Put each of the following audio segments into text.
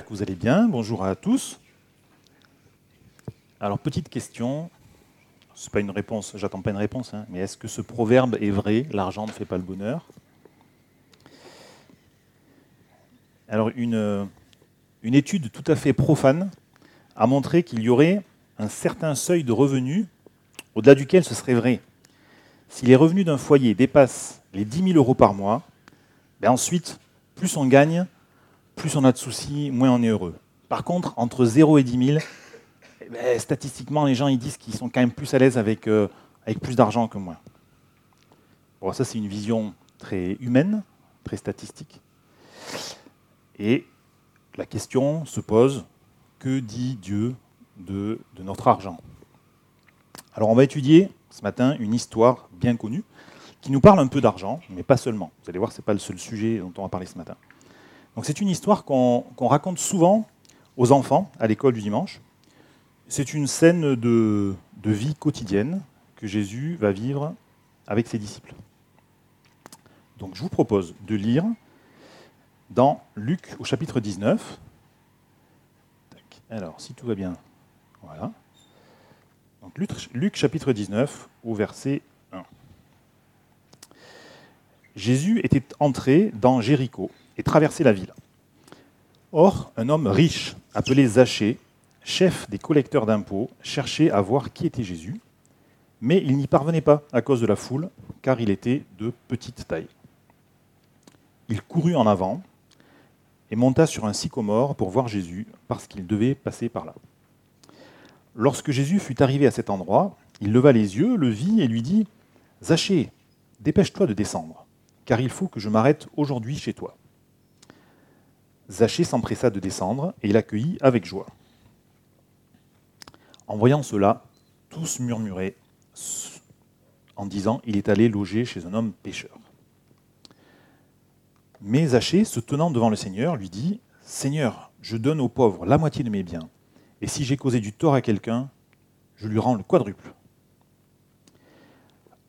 que vous allez bien. Bonjour à tous. Alors, petite question. Ce n'est pas une réponse, j'attends pas une réponse, hein, mais est-ce que ce proverbe est vrai? L'argent ne fait pas le bonheur. Alors, une, une étude tout à fait profane a montré qu'il y aurait un certain seuil de revenus au-delà duquel ce serait vrai. Si les revenus d'un foyer dépassent les 10 000 euros par mois, ben ensuite, plus on gagne, plus on a de soucis, moins on est heureux. Par contre, entre 0 et 10 000, eh ben, statistiquement, les gens disent qu'ils sont quand même plus à l'aise avec, euh, plus d'argent que moins. Bon, ça, c'est une vision très humaine, très statistique. Et la question se pose, que dit Dieu de, de notre argent? Alors, on va étudier ce matin une histoire bien connue qui nous parle un peu d'argent, mais pas seulement. Vous allez voir, ce n'est pas le seul sujet dont on va parler ce matin. C'est une histoire qu'on raconte souvent aux enfants à l'école du dimanche. C'est une scène de, de vie quotidienne que Jésus va vivre avec ses disciples. Donc je vous propose de lire dans Luc au chapitre 19. Alors, si tout va bien, voilà. Donc Luc chapitre 19 au verset 1. Jésus était entré dans Jéricho et traversait la ville. Or, un homme riche, appelé Zachée, chef des collecteurs d'impôts, cherchait à voir qui était Jésus, mais il n'y parvenait pas à cause de la foule, car il était de petite taille. Il courut en avant et monta sur un sycomore pour voir Jésus, parce qu'il devait passer par là. Lorsque Jésus fut arrivé à cet endroit, il leva les yeux, le vit et lui dit Zachée, dépêche-toi de descendre, car il faut que je m'arrête aujourd'hui chez toi. Zachée s'empressa de descendre et l'accueillit avec joie. En voyant cela, tous murmuraient en disant Il est allé loger chez un homme pécheur. Mais Zachée, se tenant devant le Seigneur, lui dit Seigneur, je donne aux pauvres la moitié de mes biens, et si j'ai causé du tort à quelqu'un, je lui rends le quadruple.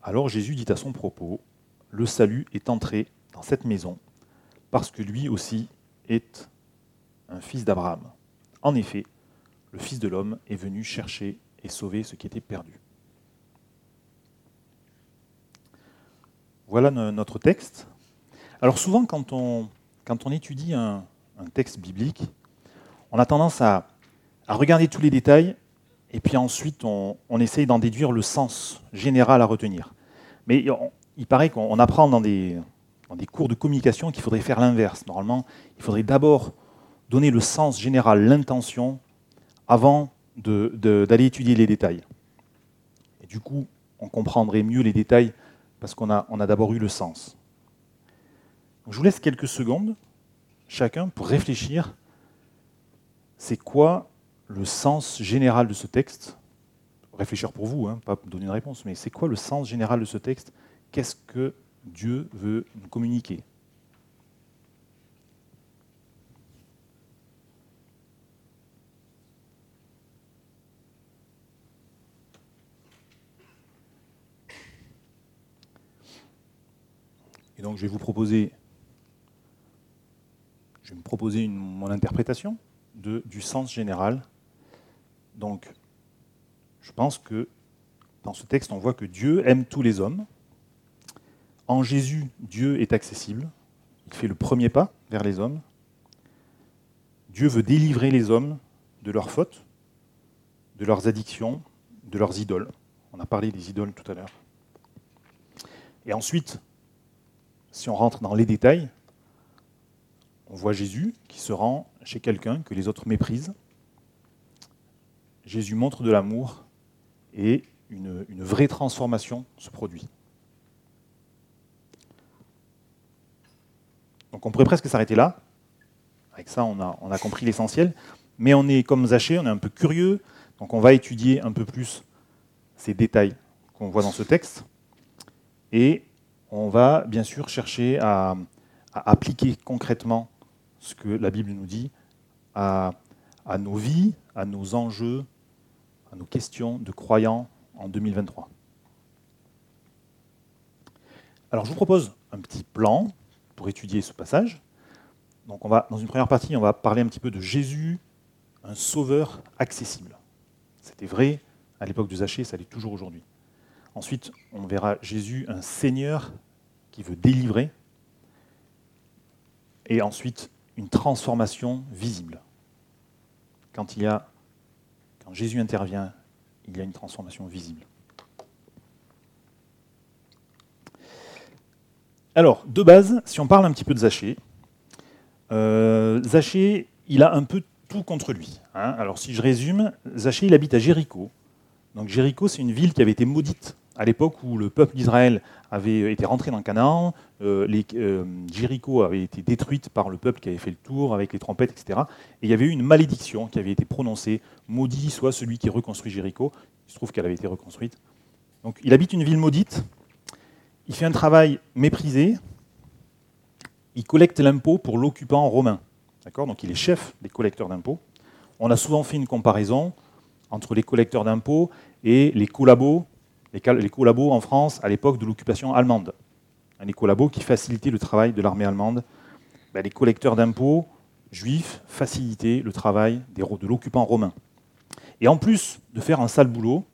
Alors Jésus dit à son propos Le salut est entré dans cette maison, parce que lui aussi est un fils d'Abraham. En effet, le Fils de l'homme est venu chercher et sauver ce qui était perdu. Voilà notre texte. Alors souvent, quand on, on étudie un, texte biblique, on a tendance à, regarder tous les détails et puis ensuite on, essaye d'en déduire le sens général à retenir. Mais il paraît qu'on apprend dans des, dans des cours de communication qu'il faudrait faire l'inverse. Normalement, il faudrait d'abord donner le sens général, l'intention, avant d'aller étudier les détails. Et du coup, on comprendrait mieux les détails parce qu'on a, d'abord eu le sens. je vous laisse quelques secondes, chacun, pour réfléchir. C'est quoi le sens général de ce texte? Réfléchir pour vous, hein, pas donner une réponse, mais c'est quoi le sens général de ce texte? Qu'est-ce que Dieu veut nous communiquer. Et donc je vais vous proposer, je vais me proposer mon interprétation du sens général. Donc je pense que dans ce texte, on voit que Dieu aime tous les hommes, en Jésus, Dieu est accessible. Il fait le premier pas vers les hommes. Dieu veut délivrer les hommes de leurs fautes, de leurs addictions, de leurs idoles. On a parlé des idoles tout à l'heure. Et ensuite, si on rentre dans les détails, on voit Jésus qui se rend chez quelqu'un que les autres méprisent. Jésus montre de l'amour et une, vraie transformation se produit. Donc on pourrait presque s'arrêter là. Avec ça, on a, compris l'essentiel. Mais on est comme Zaché, on est un peu curieux. Donc on va étudier un peu plus ces détails qu'on voit dans ce texte. Et on va bien sûr chercher à, appliquer concrètement ce que la Bible nous dit à, nos vies, à nos enjeux, à nos questions de croyants en 2023. Alors je vous propose un petit plan pour étudier ce passage. Donc on va, dans une première partie, on va parler un petit peu de Jésus, un sauveur accessible. C'était vrai à l'époque de Zachée, ça l'est toujours aujourd'hui. Ensuite, on verra Jésus, un Seigneur qui veut délivrer. Et ensuite, une transformation visible. Quand, il y a, quand Jésus intervient, il y a une transformation visible. Alors, de base, si on parle un petit peu de Zachée, euh, Zachée, il a un peu tout contre lui. Hein. Alors, si je résume, Zachée, il habite à Jéricho. Donc, Jéricho, c'est une ville qui avait été maudite à l'époque où le peuple d'Israël avait été rentré dans Canaan, euh, euh, Jéricho avait été détruite par le peuple qui avait fait le tour avec les trompettes, etc. Et il y avait eu une malédiction qui avait été prononcée, maudit soit celui qui reconstruit Jéricho. Il se trouve qu'elle avait été reconstruite. Donc il habite une ville maudite, il fait un travail méprisé, il collecte l'impôt pour l'occupant romain. D'accord? Donc il est chef des collecteurs d'impôts. On a souvent fait une comparaison entre les collecteurs d'impôts et les collabos, les, collabos en France à l'époque de l'occupation allemande. Les collabos qui facilitaient le travail de l'armée allemande. Ben, les collecteurs d'impôts juifs facilitaient le travail de l'occupant romain. Et en plus de faire un sale boulot,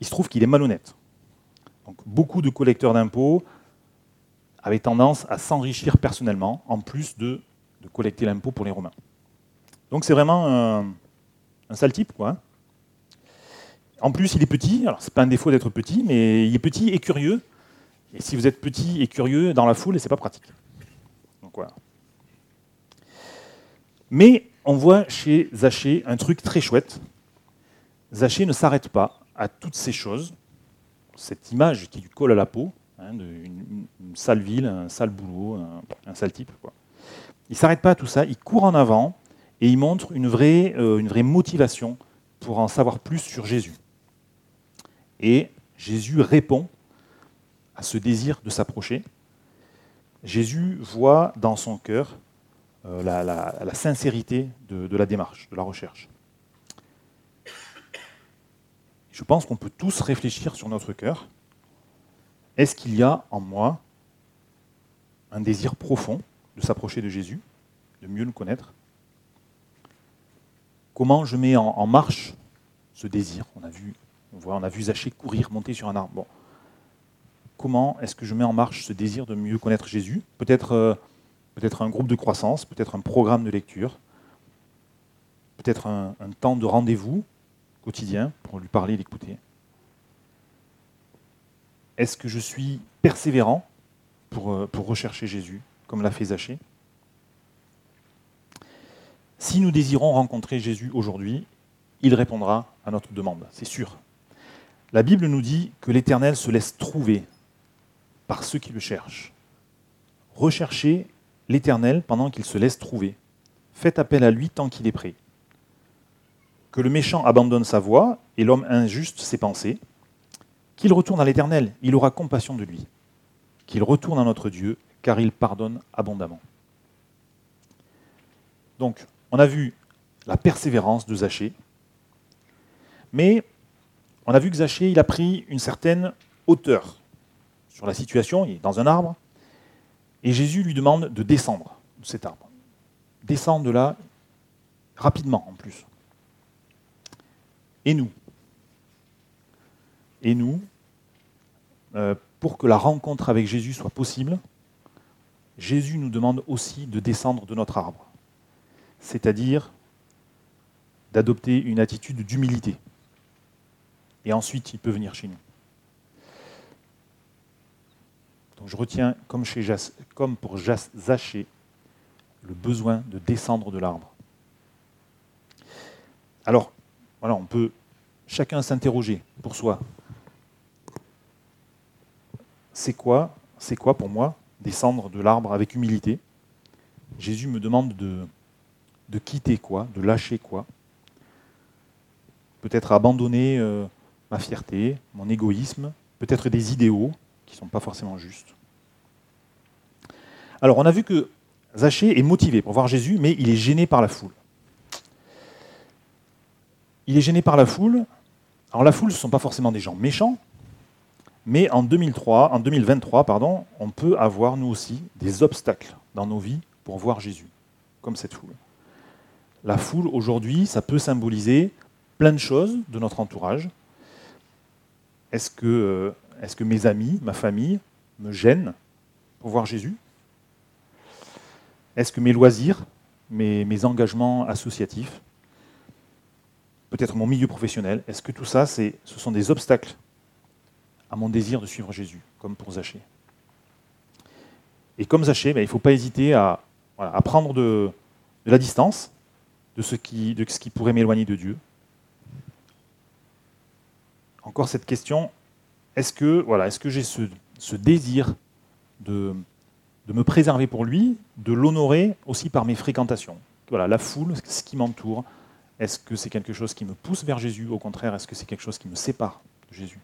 il se trouve qu'il est malhonnête. Donc, beaucoup de collecteurs d'impôts avaient tendance à s'enrichir personnellement, en plus de, collecter l'impôt pour les Romains. Donc c'est vraiment un, sale type, quoi. Hein. En plus, il est petit, alors c'est pas un défaut d'être petit, mais il est petit et curieux. Et si vous êtes petit et curieux dans la foule, c'est pas pratique. Mais on voit chez Zachée un truc très chouette. Zachée ne s'arrête pas à toutes ces choses, cette image qui lui colle à la peau, hein, une, sale ville, un sale boulot, un, sale type. Il ne s'arrête pas à tout ça, il court en avant et il montre une vraie, euh, une vraie motivation pour en savoir plus sur Jésus. Et Jésus répond à ce désir de s'approcher. Jésus voit dans son cœur euh, la, sincérité de, la démarche, de la recherche. Je pense qu'on peut tous réfléchir sur notre cœur. Est-ce qu'il y a en moi un désir profond de s'approcher de Jésus, de mieux le connaître? Comment je mets en, marche ce désir? On a vu on voit, on a vu courir, monter sur un arbre. Comment est-ce que je mets en marche ce désir de mieux connaître Jésus? Euh, peut-être un groupe de croissance, peut-être un programme de lecture, peut-être un, temps de rendez-vous quotidien pour lui parler, l'écouter. Est-ce que je suis persévérant pour, euh, pour rechercher Jésus, comme l'a fait Zachée? Si nous désirons rencontrer Jésus aujourd'hui, il répondra à notre demande, c'est sûr. La Bible nous dit que l'Éternel se laisse trouver par ceux qui le cherchent. Recherchez l'Éternel pendant qu'il se laisse trouver. Faites appel à lui tant qu'il est prêt. Que le méchant abandonne sa voie et l'homme injuste ses pensées. Qu'il retourne à l'Éternel, il aura compassion de lui. Qu'il retourne à notre Dieu, car il pardonne abondamment. Donc, on a vu la persévérance de Zachée, mais on a vu que Zachée, il a pris une certaine hauteur sur la situation, il est dans un arbre, et Jésus lui demande de descendre de cet arbre. Descendre de là rapidement en plus. Et nous Et nous, euh, pour que la rencontre avec Jésus soit possible, Jésus nous demande aussi de descendre de notre arbre, c'est-à-dire d'adopter une attitude d'humilité et ensuite il peut venir chez nous. Donc je retiens, comme, chez comme pour Zaché, le besoin de descendre de l'arbre. Alors, voilà, on peut chacun s'interroger pour soi. C'est quoi, c'est quoi pour moi descendre de l'arbre avec humilité? Jésus me demande de, quitter quoi, de lâcher quoi? Peut-être abandonner euh, ma fierté, mon égoïsme, peut-être des idéaux qui ne sont pas forcément justes. Alors on a vu que Zachée est motivé pour voir Jésus, mais il est gêné par la foule. Il est gêné par la foule. Alors la foule, ce ne sont pas forcément des gens méchants, mais en, 2003, en 2023, pardon, on peut avoir nous aussi des obstacles dans nos vies pour voir Jésus. comme cette foule. La foule, aujourd'hui, ça peut symboliser plein de choses de notre entourage. Est-ce que, euh, mes amis, ma famille, me gênent pour voir Jésus? Est-ce que mes loisirs, mes engagements associatifs, peut-être mon milieu professionnel, est-ce que tout ça, ce sont des obstacles à mon désir de suivre Jésus, comme pour Zachée? Et comme Zachée, ben, il ne faut pas hésiter à, prendre de, la distance de ce qui, pourrait m'éloigner de Dieu. Encore cette question, est-ce que, voilà, est que j'ai ce, désir de, de me préserver pour lui, de l'honorer aussi par mes fréquentations? Voilà, la foule, ce qui m'entoure, est-ce que c'est quelque chose qui me pousse vers Jésus Au contraire, est-ce que c'est quelque chose qui me sépare de Jésus?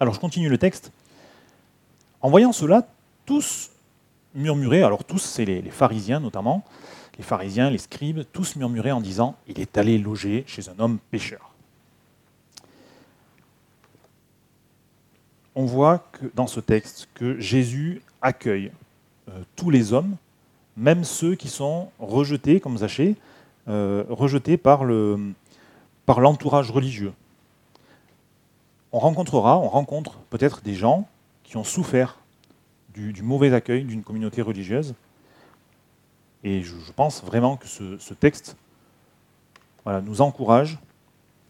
Alors je continue le texte. En voyant cela, tous murmuraient, alors tous, c'est les, pharisiens notamment, les pharisiens, les scribes, tous murmuraient en disant Il est allé loger chez un homme pécheur. On voit dans ce texte que Jésus accueille euh, tous les hommes, même ceux qui sont rejetés, comme Zachée, euh, rejetés par, le, par l'entourage religieux. On rencontrera, on rencontre peut-être des gens qui ont souffert du, mauvais accueil d'une communauté religieuse. Et je, pense vraiment que ce, texte nous encourage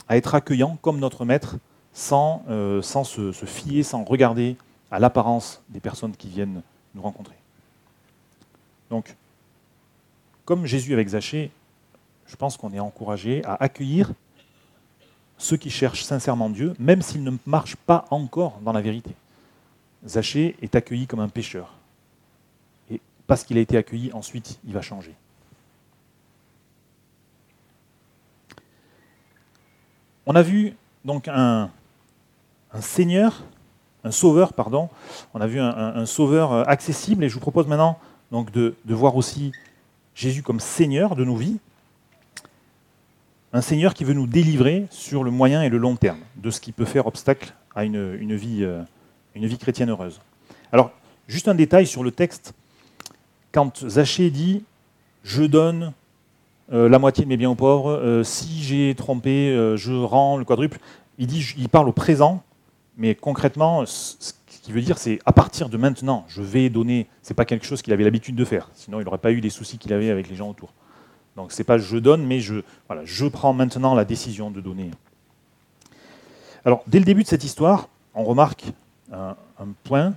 à être accueillants comme notre maître sans, euh, sans se, se, fier, sans regarder à l'apparence des personnes qui viennent nous rencontrer. Donc, comme Jésus avec Zachée, je pense qu'on est encouragé à accueillir ceux qui cherchent sincèrement Dieu, même s'ils ne marchent pas encore dans la vérité. Zachée est accueilli comme un pécheur. Et parce qu'il a été accueilli, ensuite, il va changer. On a vu donc un, Seigneur, un Sauveur, pardon. On a vu un, Sauveur accessible, et je vous propose maintenant donc de voir aussi Jésus comme Seigneur de nos vies, un Seigneur qui veut nous délivrer sur le moyen et le long terme de ce qui peut faire obstacle à une, vie, euh, une vie chrétienne heureuse. Alors, juste un détail sur le texte. Quand Zachée dit Je donne euh, la moitié de mes biens aux pauvres, euh, si j'ai trompé, je rends le quadruple, il, dit, il parle au présent, mais concrètement, ce qu'il veut dire, c'est à partir de maintenant, je vais donner. Ce n'est pas quelque chose qu'il avait l'habitude de faire, sinon il n'aurait pas eu les soucis qu'il avait avec les gens autour. Donc ce n'est pas je donne, mais je, prends maintenant la décision de donner. Alors, dès le début de cette histoire, on remarque un, point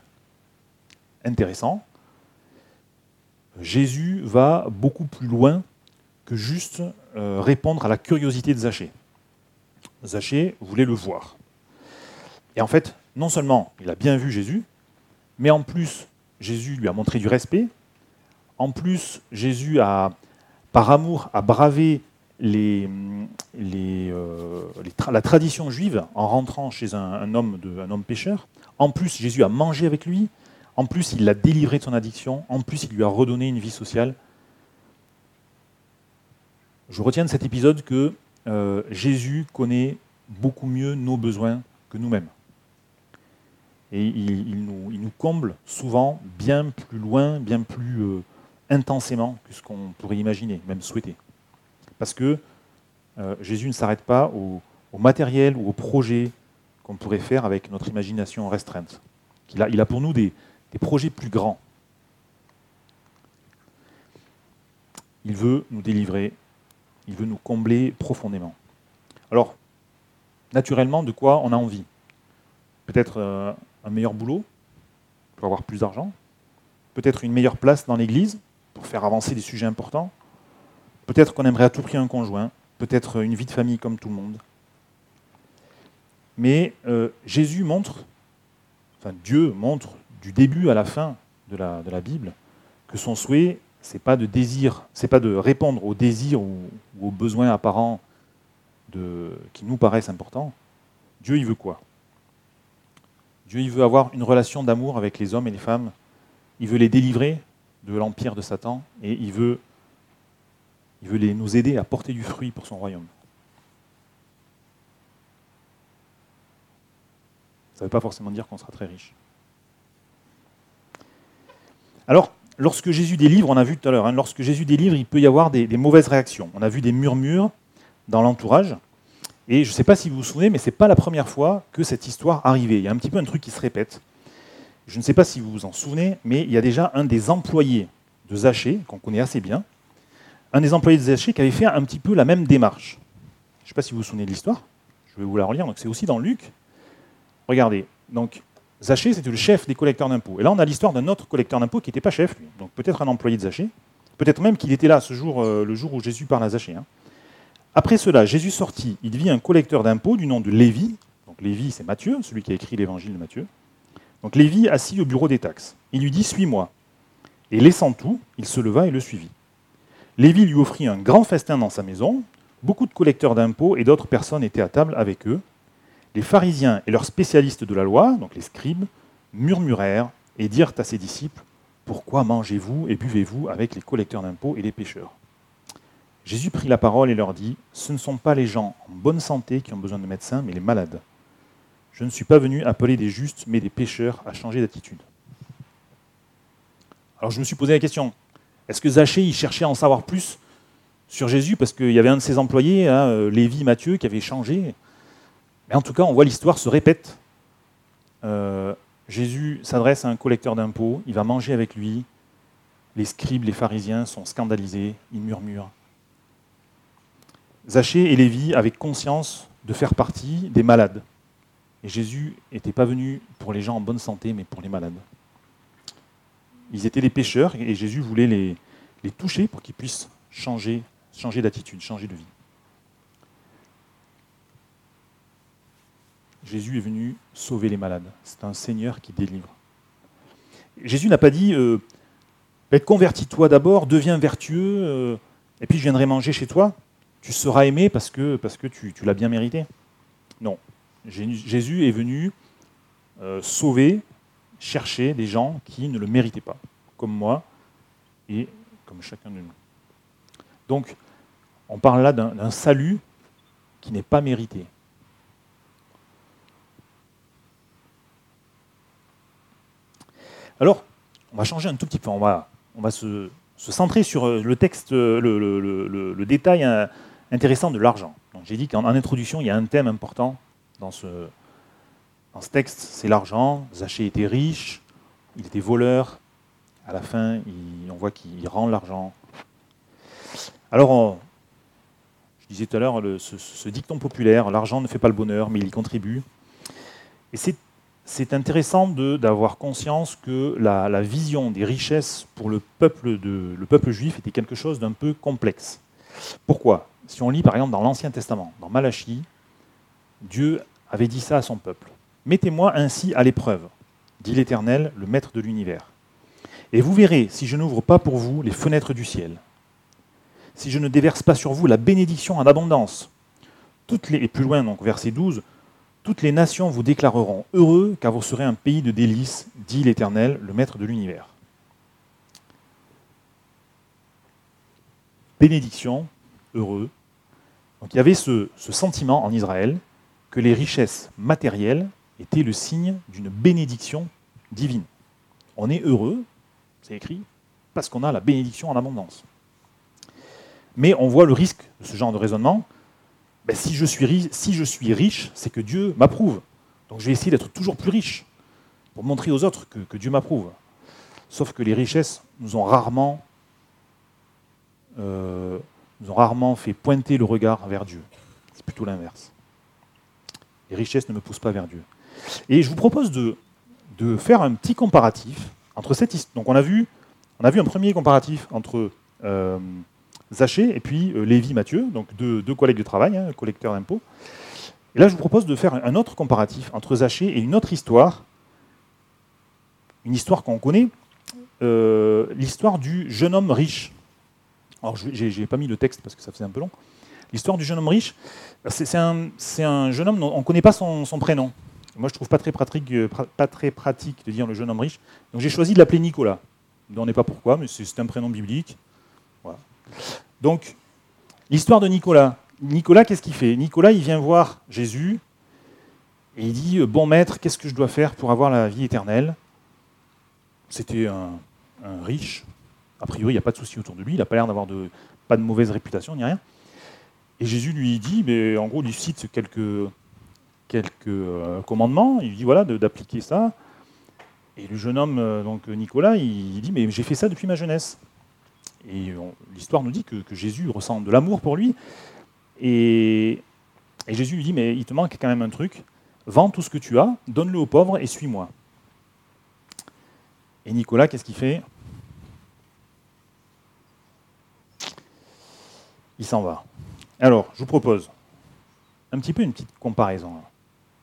intéressant. Jésus va beaucoup plus loin que juste euh, répondre à la curiosité de Zachée. Zachée voulait le voir. Et en fait, non seulement il a bien vu Jésus, mais en plus, Jésus lui a montré du respect. En plus, Jésus a, par amour, braver les, euh, la tradition juive en rentrant chez un, homme de, un pécheur. En plus, Jésus a mangé avec lui. En plus, il l'a délivré de son addiction. En plus, il lui a redonné une vie sociale. Je retiens de cet épisode que euh, Jésus connaît beaucoup mieux nos besoins que nous-mêmes. Et il, nous, il, nous, comble souvent bien plus loin, bien plus euh, intensément que ce qu'on pourrait imaginer, même souhaiter. Parce que euh, Jésus ne s'arrête pas au, matériel ou au projet qu'on pourrait faire avec notre imagination restreinte. Il a, pour nous des, projets plus grands. Il veut nous délivrer, il veut nous combler profondément. Alors, naturellement, de quoi on a envie? Peut-être euh, un meilleur boulot pour avoir plus d'argent, peut-être une meilleure place dans l'Église, pour faire avancer des sujets importants. Peut-être qu'on aimerait à tout prix un conjoint, peut-être une vie de famille comme tout le monde. Mais euh, Jésus montre, enfin Dieu montre du début à la fin de la, Bible que son souhait, c'est pas de désir, c'est pas de répondre aux désirs ou, aux besoins apparents de, qui nous paraissent importants. Dieu, il veut quoi? Dieu, il veut avoir une relation d'amour avec les hommes et les femmes. Il veut les délivrer de l'empire de Satan et il veut, nous aider à porter du fruit pour son royaume. Ça ne veut pas forcément dire qu'on sera très riche. Alors, lorsque Jésus délivre, on a vu tout à l'heure, hein, lorsque Jésus délivre, il peut y avoir des, mauvaises réactions. On a vu des murmures dans l'entourage. Et je ne sais pas si vous vous souvenez, mais ce n'est pas la première fois que cette histoire arrivait. Il y a un petit peu un truc qui se répète. Je ne sais pas si vous vous en souvenez, mais il y a déjà un des employés de Zachée, qu'on connaît assez bien, un des employés de Zachée qui avait fait un petit peu la même démarche. Je ne sais pas si vous vous souvenez de l'histoire. Je vais vous la relire. Donc c'est aussi dans Luc. Regardez. Donc Zachée, c'était le chef des collecteurs d'impôts. Et là, on a l'histoire d'un autre collecteur d'impôts qui n'était pas chef, lui. Donc peut-être un employé de Zachée. Peut-être même qu'il était là ce jour, euh, le jour où Jésus parle à Zachée. Hein. Après cela, Jésus sortit. Il vit un collecteur d'impôts du nom de Lévi. Donc Lévi, c'est Matthieu, celui qui a écrit l'évangile de Matthieu. Donc Lévi assis au bureau des taxes. Il lui dit Suis-moi. Et laissant tout, il se leva et le suivit. Lévi lui offrit un grand festin dans sa maison. Beaucoup de collecteurs d'impôts et d'autres personnes étaient à table avec eux. Les pharisiens et leurs spécialistes de la loi, donc les scribes, murmurèrent et dirent à ses disciples Pourquoi mangez-vous et buvez-vous avec les collecteurs d'impôts et les pécheurs Jésus prit la parole et leur dit Ce ne sont pas les gens en bonne santé qui ont besoin de médecins, mais les malades. Je ne suis pas venu appeler des justes, mais des pécheurs à changer d'attitude. Alors je me suis posé la question, est-ce que Zachée cherchait à en savoir plus sur Jésus? Parce qu'il y avait un de ses employés, hein, euh, Lévi Matthieu, qui avait changé Mais en tout cas, on voit l'histoire se répète. Euh, Jésus s'adresse à un collecteur d'impôts, il va manger avec lui. Les scribes, les pharisiens sont scandalisés, ils murmurent. Zachée et Lévi avaient conscience de faire partie des malades. Et Jésus n'était pas venu pour les gens en bonne santé, mais pour les malades. Ils étaient des pécheurs et Jésus voulait les, toucher pour qu'ils puissent changer, changer d'attitude, changer de vie. Jésus est venu sauver les malades. C'est un Seigneur qui délivre. Jésus n'a pas dit euh, convertis-toi d'abord, deviens vertueux, euh, et puis je viendrai manger chez toi. Tu seras aimé parce que, parce que tu l'as bien mérité. Non. Jésus est venu euh, sauver, chercher des gens qui ne le méritaient pas, comme moi et comme chacun de nous. Donc, on parle là d'un salut qui n'est pas mérité. Alors, on va changer un tout petit peu, on va, on va se, centrer sur euh, le texte, le, le détail euh, intéressant de l'argent. J'ai dit qu'en introduction, il y a un thème important dans ce, texte, c'est l'argent. Zachée était riche, il était voleur. À la fin, on voit qu'il rend l'argent. Alors, je disais tout à l'heure, ce, dicton populaire, l'argent ne fait pas le bonheur, mais il contribue. Et c'est intéressant d'avoir conscience que la, vision des richesses pour le peuple, le peuple juif était quelque chose d'un peu complexe. Pourquoi? Si on lit par exemple dans l'Ancien Testament, dans Malachie, Dieu avait dit ça à son peuple. Mettez-moi ainsi à l'épreuve, dit l'Éternel, le Maître de l'univers. Et vous verrez si je n'ouvre pas pour vous les fenêtres du ciel, si je ne déverse pas sur vous la bénédiction en abondance. Et plus loin, donc verset 12, toutes les nations vous déclareront heureux car vous serez un pays de délices, dit l'Éternel, le Maître de l'univers. Bénédiction, heureux. Donc il y avait ce sentiment en Israël que les richesses matérielles étaient le signe d'une bénédiction divine. On est heureux, c'est écrit, parce qu'on a la bénédiction en abondance. Mais on voit le risque de ce genre de raisonnement. Ben, si, je suis, si je suis riche, c'est que Dieu m'approuve. Donc je vais essayer d'être toujours plus riche pour montrer aux autres que, Dieu m'approuve. Sauf que les richesses nous ont rarement, euh, nous ont rarement fait pointer le regard vers Dieu. C'est plutôt l'inverse. Les richesses ne me poussent pas vers Dieu. Et je vous propose de, faire un petit comparatif entre cette histoire. Donc on a vu, un premier comparatif entre euh, Zachée et puis euh, Lévi Mathieu, donc deux, collègues de travail, hein, collecteurs d'impôts. Et là, je vous propose de faire un autre comparatif entre Zachée et une autre histoire, une histoire qu'on connaît, euh, l'histoire du jeune homme riche. Alors, je n'ai pas mis le texte parce que ça faisait un peu long. L'histoire du jeune homme riche, c'est un, jeune homme, on ne connaît pas son, prénom. Moi, je trouve pas très, pratique, euh, pas très pratique de dire le jeune homme riche. Donc j'ai choisi de l'appeler Nicolas. On ne pas pourquoi, mais c'est un prénom biblique. Donc, l'histoire de Nicolas. Nicolas, qu'est-ce qu'il fait? Nicolas, il vient voir Jésus et il dit Bon maître, qu'est-ce que je dois faire pour avoir la vie éternelle? C'était un, un riche. A priori, il n'y a pas de souci autour de lui, il n'a pas l'air d'avoir de, pas de mauvaise réputation ni rien. Et Jésus lui dit, mais en gros, il cite quelques, quelques euh, commandements, il lui dit voilà, d'appliquer ça. Et le jeune homme, euh, donc Nicolas, il, dit mais j'ai fait ça depuis ma jeunesse. Et l'histoire nous dit que, Jésus ressent de l'amour pour lui. Et, et, Jésus lui dit mais il te manque quand même un truc. Vends tout ce que tu as, donne-le aux pauvres et suis-moi. Et Nicolas, qu'est-ce qu'il fait? Il s'en va. Alors, je vous propose un petit peu une petite comparaison.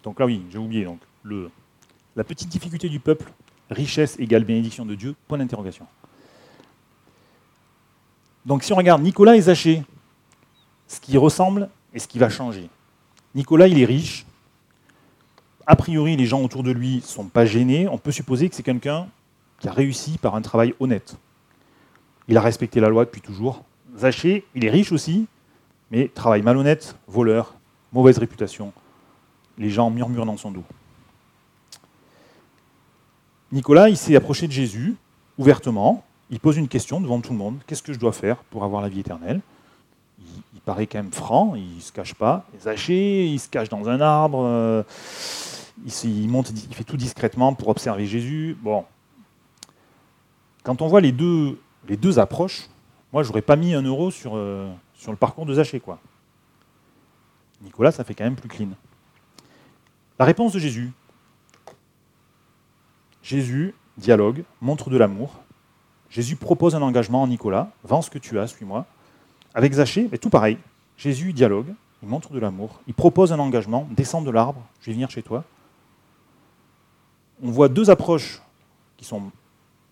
Donc là, oui, j'ai oublié. Donc, la petite difficulté du peuple, richesse égale bénédiction de Dieu, point d'interrogation. Donc si on regarde Nicolas et Zachée, ce qui ressemble et ce qui va changer. Nicolas, il est riche. A priori, les gens autour de lui ne sont pas gênés. On peut supposer que c'est quelqu'un qui a réussi par un travail honnête. Il a respecté la loi depuis toujours. Zachée, il est riche aussi, mais travail malhonnête, voleur, mauvaise réputation. Les gens murmurent dans son dos. Nicolas, il s'est approché de Jésus ouvertement. Il pose une question devant tout le monde. Qu'est-ce que je dois faire pour avoir la vie éternelle? Il, paraît quand même franc, il ne se cache pas. Zaché, il se cache dans un arbre. Euh, il, monte, il fait tout discrètement pour observer Jésus. Bon. Quand on voit les deux, les deux approches, moi, j'aurais pas mis un euro sur, euh, sur le parcours de Zaché. Quoi. Nicolas, ça fait quand même plus clean. La réponse de Jésus. Jésus dialogue, montre de l'amour. Jésus propose un engagement à Nicolas, vends ce que tu as, suis-moi. Avec Zachée, tout pareil. Jésus dialogue, il montre de l'amour, il propose un engagement, descends de l'arbre, je vais venir chez toi. On voit deux approches qui sont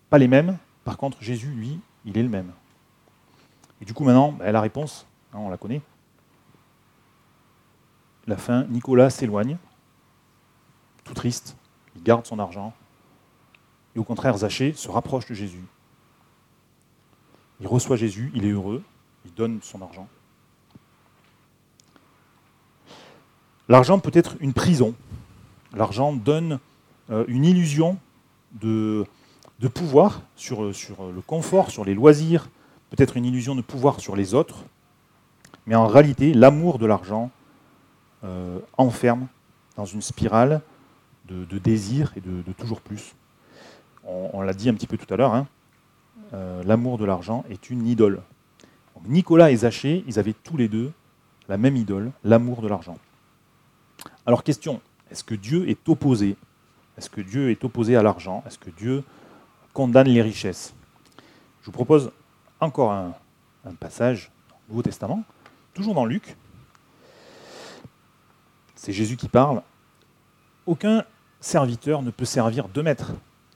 pas les mêmes, par contre Jésus, lui, il est le même. Et du coup maintenant, bah, la réponse, hein, on la connaît. La fin, Nicolas s'éloigne, tout triste, il garde son argent, et au contraire, Zachée se rapproche de Jésus. Il reçoit Jésus, il est heureux, il donne son argent. L'argent peut être une prison. L'argent donne euh, une illusion de, pouvoir sur, le confort, sur les loisirs, peut-être une illusion de pouvoir sur les autres. Mais en réalité, l'amour de l'argent euh, enferme dans une spirale de, désir et de, toujours plus on, l'a dit un petit peu tout à l'heure, hein, euh, l'amour de l'argent est une idole. Nicolas et Zachée, ils avaient tous les deux la même idole, l'amour de l'argent. Alors question, est-ce que Dieu est opposé? Est-ce que Dieu est opposé à l'argent? Est-ce que Dieu condamne les richesses? Je vous propose encore un, passage du Nouveau Testament, toujours dans Luc. C'est Jésus qui parle. Aucun serviteur ne peut servir deux maîtres.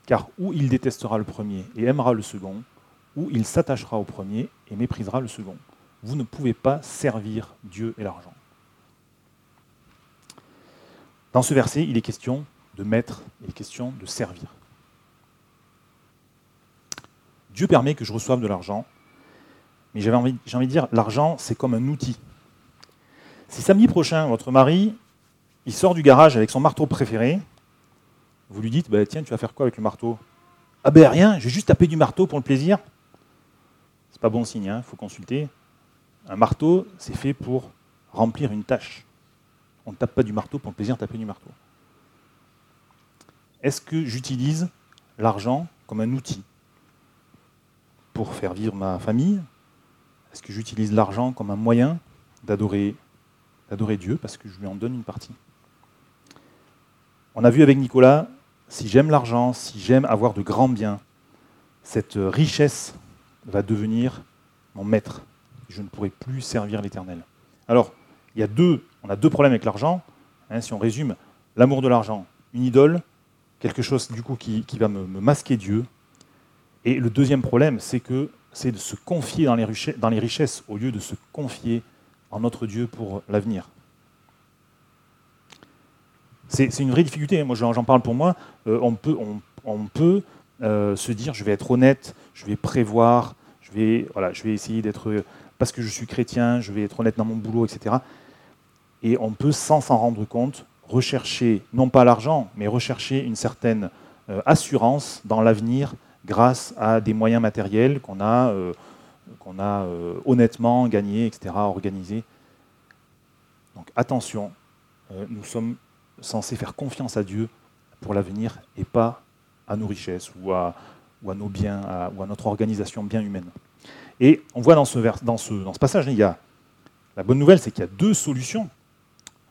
Car ou il détestera le premier et aimera le second, ou il s'attachera au premier et méprisera le second. Vous ne pouvez pas servir Dieu et l'argent. Dans ce verset, il est question de mettre, il est question de servir. Dieu permet que je reçoive de l'argent, mais j'ai envie, de dire, l'argent, c'est comme un outil. Si samedi prochain, votre mari, il sort du garage avec son marteau préféré, vous lui dites, bah, tiens, tu vas faire quoi avec le marteau? Ah ben rien, je vais juste taper du marteau pour le plaisir. C'est pas bon signe, il hein, faut consulter. Un marteau, c'est fait pour remplir une tâche. On ne tape pas du marteau pour le plaisir de taper du marteau. Est-ce que j'utilise l'argent comme un outil pour faire vivre ma famille? Est-ce que j'utilise l'argent comme un moyen d'adorer, d'adorer Dieu parce que je lui en donne une partie? On a vu avec Nicolas si j'aime l'argent, si j'aime avoir de grands biens, cette richesse va devenir mon maître. Je ne pourrai plus servir l'Éternel. Alors, il y a deux, on a deux problèmes avec l'argent. Hein, si on résume, l'amour de l'argent, une idole, quelque chose du coup qui, va me, masquer Dieu. Et le deuxième problème, c'est que c'est de se confier dans les, richesses, au lieu de se confier en notre Dieu pour l'avenir. C'est une vraie difficulté. Moi, j'en parle pour moi. Euh, on peut, on, peut euh, se dire, je vais être honnête, je vais prévoir, je vais, voilà, je vais essayer d'être, parce que je suis chrétien, je vais être honnête dans mon boulot, etc. Et on peut, sans s'en rendre compte, rechercher, non pas l'argent, mais rechercher une certaine euh, assurance dans l'avenir grâce à des moyens matériels qu'on a, qu'on a honnêtement gagnés, etc., organisés. Donc attention, nous sommes censés faire confiance à Dieu pour l'avenir et pas à nos richesses ou à, ou à nos biens ou à notre organisation bien humaine. Et on voit dans ce, dans ce, dans ce passage, il y a, la bonne nouvelle, c'est qu'il y a deux solutions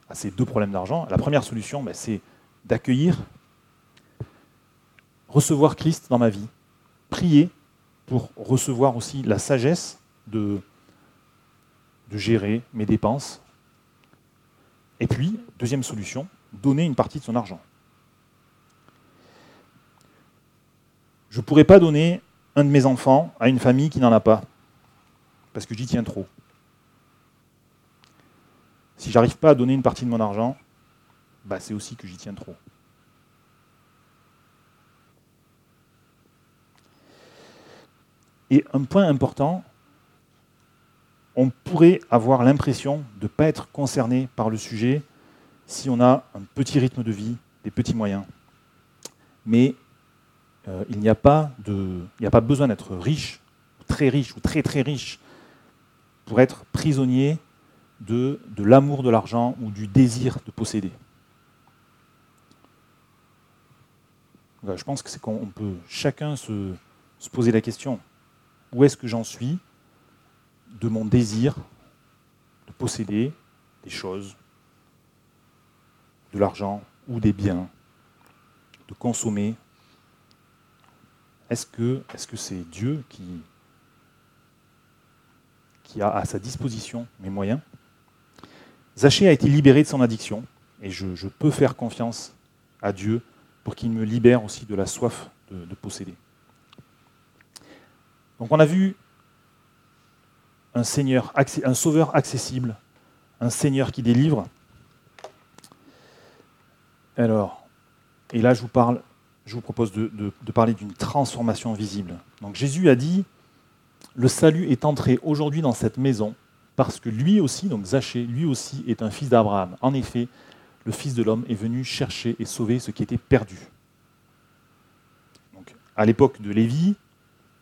à ces deux problèmes d'argent. La première solution, ben, c'est d'accueillir, recevoir Christ dans ma vie, prier pour recevoir aussi la sagesse de, gérer mes dépenses. Et puis, deuxième solution, donner une partie de son argent. Je ne pourrais pas donner un de mes enfants à une famille qui n'en a pas, parce que j'y tiens trop. Si j'arrive pas à donner une partie de mon argent, bah c'est aussi que j'y tiens trop. Et un point important, on pourrait avoir l'impression de ne pas être concerné par le sujet si on a un petit rythme de vie, des petits moyens. Mais euh, il n'y a, pas a pas besoin d'être riche, très riche ou très très riche pour être prisonnier de, de l'amour de l'argent ou du désir de posséder. je pense que c'est qu'on peut chacun se, se poser la question où est-ce que j'en suis de mon désir de posséder des choses, de l'argent ou des biens, de consommer? Est-ce que c'est -ce Dieu qui, qui a à sa disposition mes moyens? Zachée a été libéré de son addiction, et je, peux faire confiance à Dieu pour qu'il me libère aussi de la soif de, posséder. Donc on a vu un Seigneur, un Sauveur accessible, un Seigneur qui délivre. Alors, et là je vous parle je vous propose de, parler d'une transformation visible. Donc Jésus a dit, le salut est entré aujourd'hui dans cette maison parce que lui aussi, donc Zachée, lui aussi est un fils d'Abraham. En effet, le Fils de l'homme est venu chercher et sauver ce qui était perdu. Donc, à l'époque de Lévi,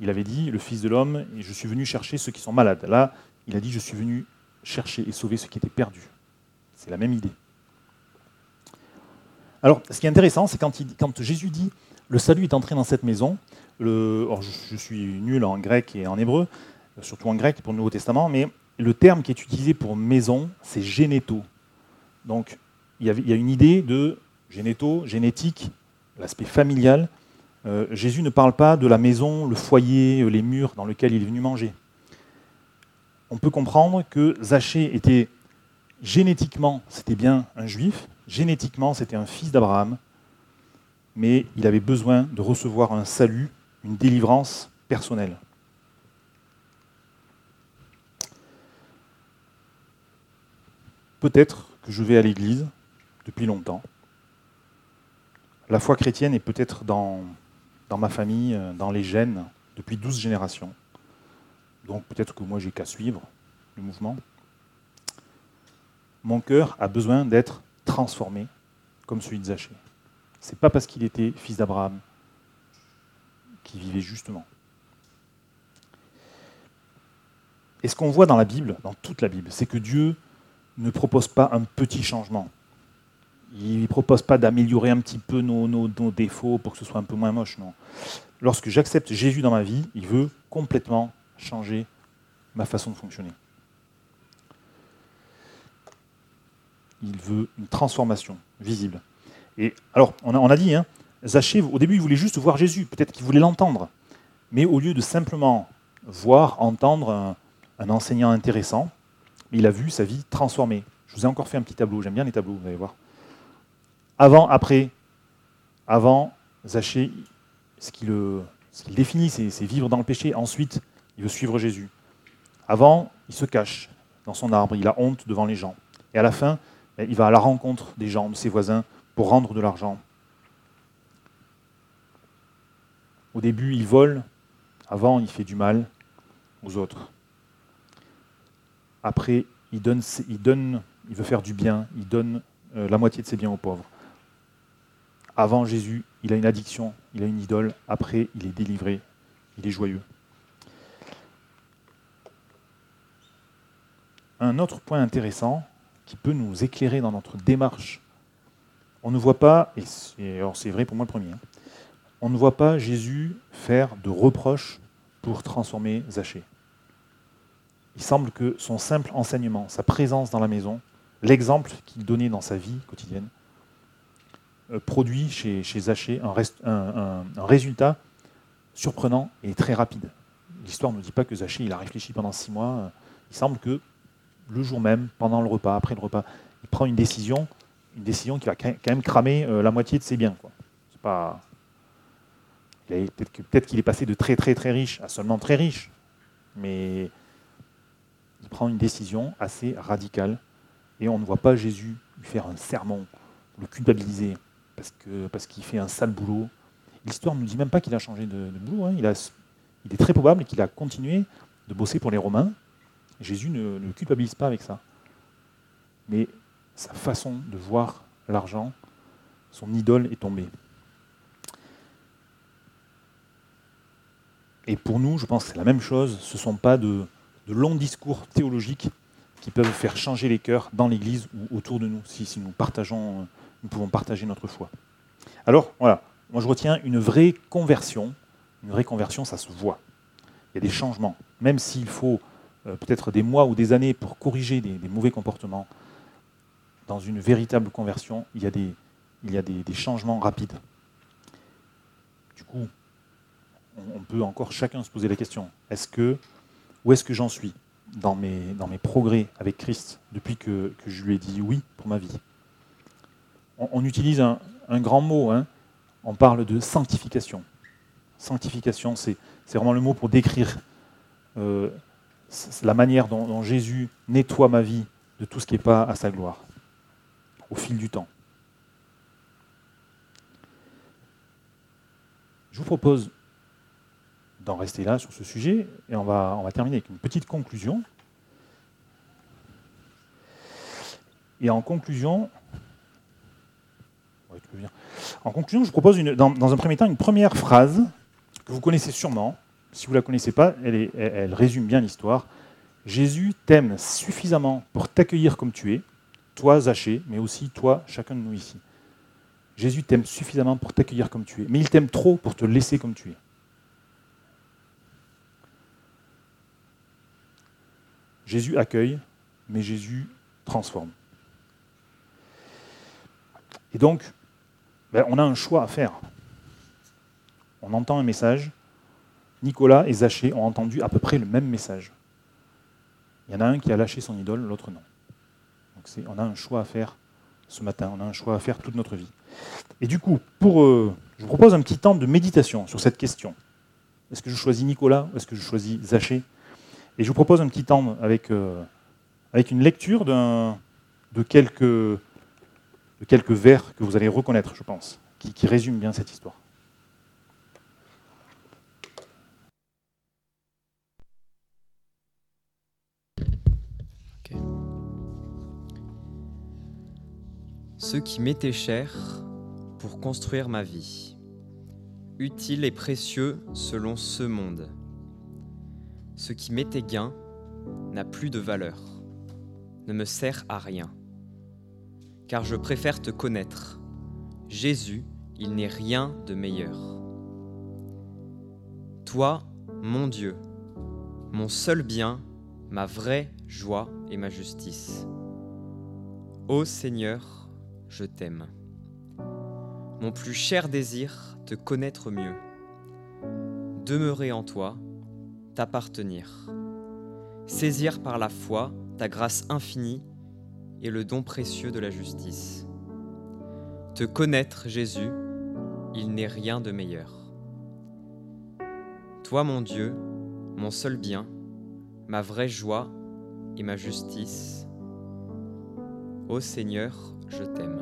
il avait dit, le Fils de l'homme, je suis venu chercher ceux qui sont malades. Là, il a dit, je suis venu chercher et sauver ce qui était perdu. C'est la même idée. Alors, ce qui est intéressant, c'est quand, Jésus dit le salut est entré dans cette maison. Je, suis nul en grec et en hébreu, surtout en grec pour le Nouveau Testament, mais le terme qui est utilisé pour maison, c'est généto. Donc, il y, a, une idée de généto, génétique, l'aspect familial. Euh, Jésus ne parle pas de la maison, le foyer, les murs dans lesquels il est venu manger. On peut comprendre que Zachée était génétiquement, c'était bien un juif, génétiquement, c'était un fils d'Abraham, mais il avait besoin de recevoir un salut, une délivrance personnelle. Peut-être que je vais à l'église depuis longtemps. La foi chrétienne est peut-être dans, dans ma famille, dans les gènes, depuis douze générations. Donc peut-être que moi j'ai qu'à suivre le mouvement. Mon cœur a besoin d'être transformé comme celui de Zachée. Ce n'est pas parce qu'il était fils d'Abraham qu'il vivait justement. Et ce qu'on voit dans la Bible, dans toute la Bible, c'est que Dieu ne propose pas un petit changement. Il ne propose pas d'améliorer un petit peu nos, défauts pour que ce soit un peu moins moche, non. Lorsque j'accepte Jésus dans ma vie, il veut complètement changer ma façon de fonctionner. il veut une transformation visible. Et alors, on a, dit, hein, au début, il voulait juste voir Jésus, peut-être qu'il voulait l'entendre. Mais au lieu de simplement voir, entendre un, enseignant intéressant, il a vu sa vie transformée. Je vous ai encore fait un petit tableau, j'aime bien les tableaux, vous allez voir. Avant, après, avant, Zachée, ce qu'il définit, c'est vivre dans le péché. Ensuite, il veut suivre Jésus. Avant, il se cache dans son arbre, il a honte devant les gens. Et à la fin, il va à la rencontre des gens, de ses voisins, pour rendre de l'argent. Au début, il vole, avant, il fait du mal aux autres. Après, il donne, il, donne, il veut faire du bien, il donne euh, la moitié de ses biens aux pauvres. Avant Jésus, il a une addiction, il a une idole. Après, il est délivré, il est joyeux. Un autre point intéressant qui peut nous éclairer dans notre démarche. On ne voit pas, et c'est vrai pour moi le premier, hein, on ne voit pas Jésus faire de reproches pour transformer Zachée. Il semble que son simple enseignement, sa présence dans la maison, l'exemple qu'il donnait dans sa vie quotidienne, produit chez, chez Zachée un, résultat surprenant et très rapide. L'histoire ne dit pas que Zachée il a réfléchi pendant six mois. Il semble que le jour même, pendant le repas, après le repas, il prend une décision, une décision qui va quand même cramer euh, la moitié de ses biens. C'est pas Peut-être qu'il est passé de très très très riche à seulement très riche, mais il prend une décision assez radicale et on ne voit pas Jésus lui faire un sermon, le culpabiliser parce qu'il parce fait un sale boulot. L'histoire ne nous dit même pas qu'il a changé de, boulot. Hein. Il, est très probable qu'il a continué de bosser pour les Romains. Jésus ne, ne culpabilise pas avec ça. Mais sa façon de voir l'argent, son idole est tombée. Et pour nous, je pense que c'est la même chose. Ce ne sont pas de, longs discours théologiques qui peuvent faire changer les cœurs dans l'Église ou autour de nous, si, nous, partageons, nous pouvons partager notre foi. Alors, voilà, moi je retiens une vraie conversion. Une vraie conversion, ça se voit. Il y a des changements. Même s'il faut euh, peut-être des mois ou des années pour corriger des, mauvais comportements, dans une véritable conversion, il y a des, changements rapides. Du coup, on peut encore chacun se poser la question est-ce que, où est-ce que j'en suis dans mes progrès avec Christ depuis que, je lui ai dit oui pour ma vie? On, utilise un, grand mot, hein. on parle de sanctification. Sanctification, c'est vraiment le mot pour décrire euh, la manière dont, Jésus nettoie ma vie de tout ce qui n'est pas à sa gloire au fil du temps. Je vous propose d'en rester là sur ce sujet. Et on va terminer avec une petite conclusion. Et en conclusion, en conclusion, je vous propose dans, un premier temps une première phrase que vous connaissez sûrement. Si vous ne la connaissez pas, elle, elle résume bien l'histoire. Jésus t'aime suffisamment pour t'accueillir comme tu es, toi Zachée, mais aussi toi, chacun de nous ici. Jésus t'aime suffisamment pour t'accueillir comme tu es, mais il t'aime trop pour te laisser comme tu es. Jésus accueille, mais Jésus transforme. Et donc, ben, on a un choix à faire. On entend un message. Nicolas et Zachée ont entendu à peu près le même message. Il y en a un qui a lâché son idole, l'autre non. Donc on a un choix à faire ce matin, on a un choix à faire toute notre vie. Et du coup, euh, je vous propose un petit temps de méditation sur cette question. Est-ce que je choisis Nicolas ou est-ce que je choisis Zachée et je vous propose un petit temps avec, euh, avec une lecture de, quelques, de quelques vers que vous allez reconnaître, je pense, qui, qui résument bien cette histoire. Ce qui m'était cher pour construire ma vie, utile et précieux selon ce monde ce qui m'était gain n'a plus de valeur, ne me sert à rien. Car je préfère te connaître. Jésus, il n'est rien de meilleur. Toi, mon Dieu, mon seul bien, ma vraie joie et ma justice. Ô Seigneur, je t'aime. Mon plus cher désir, te connaître mieux. Demeurer en toi, t'appartenir. Saisir par la foi ta grâce infinie et le don précieux de la justice. Te connaître, Jésus, il n'est rien de meilleur. Toi, mon Dieu, mon seul bien, ma vraie joie et ma justice. Ô Seigneur, je t'aime.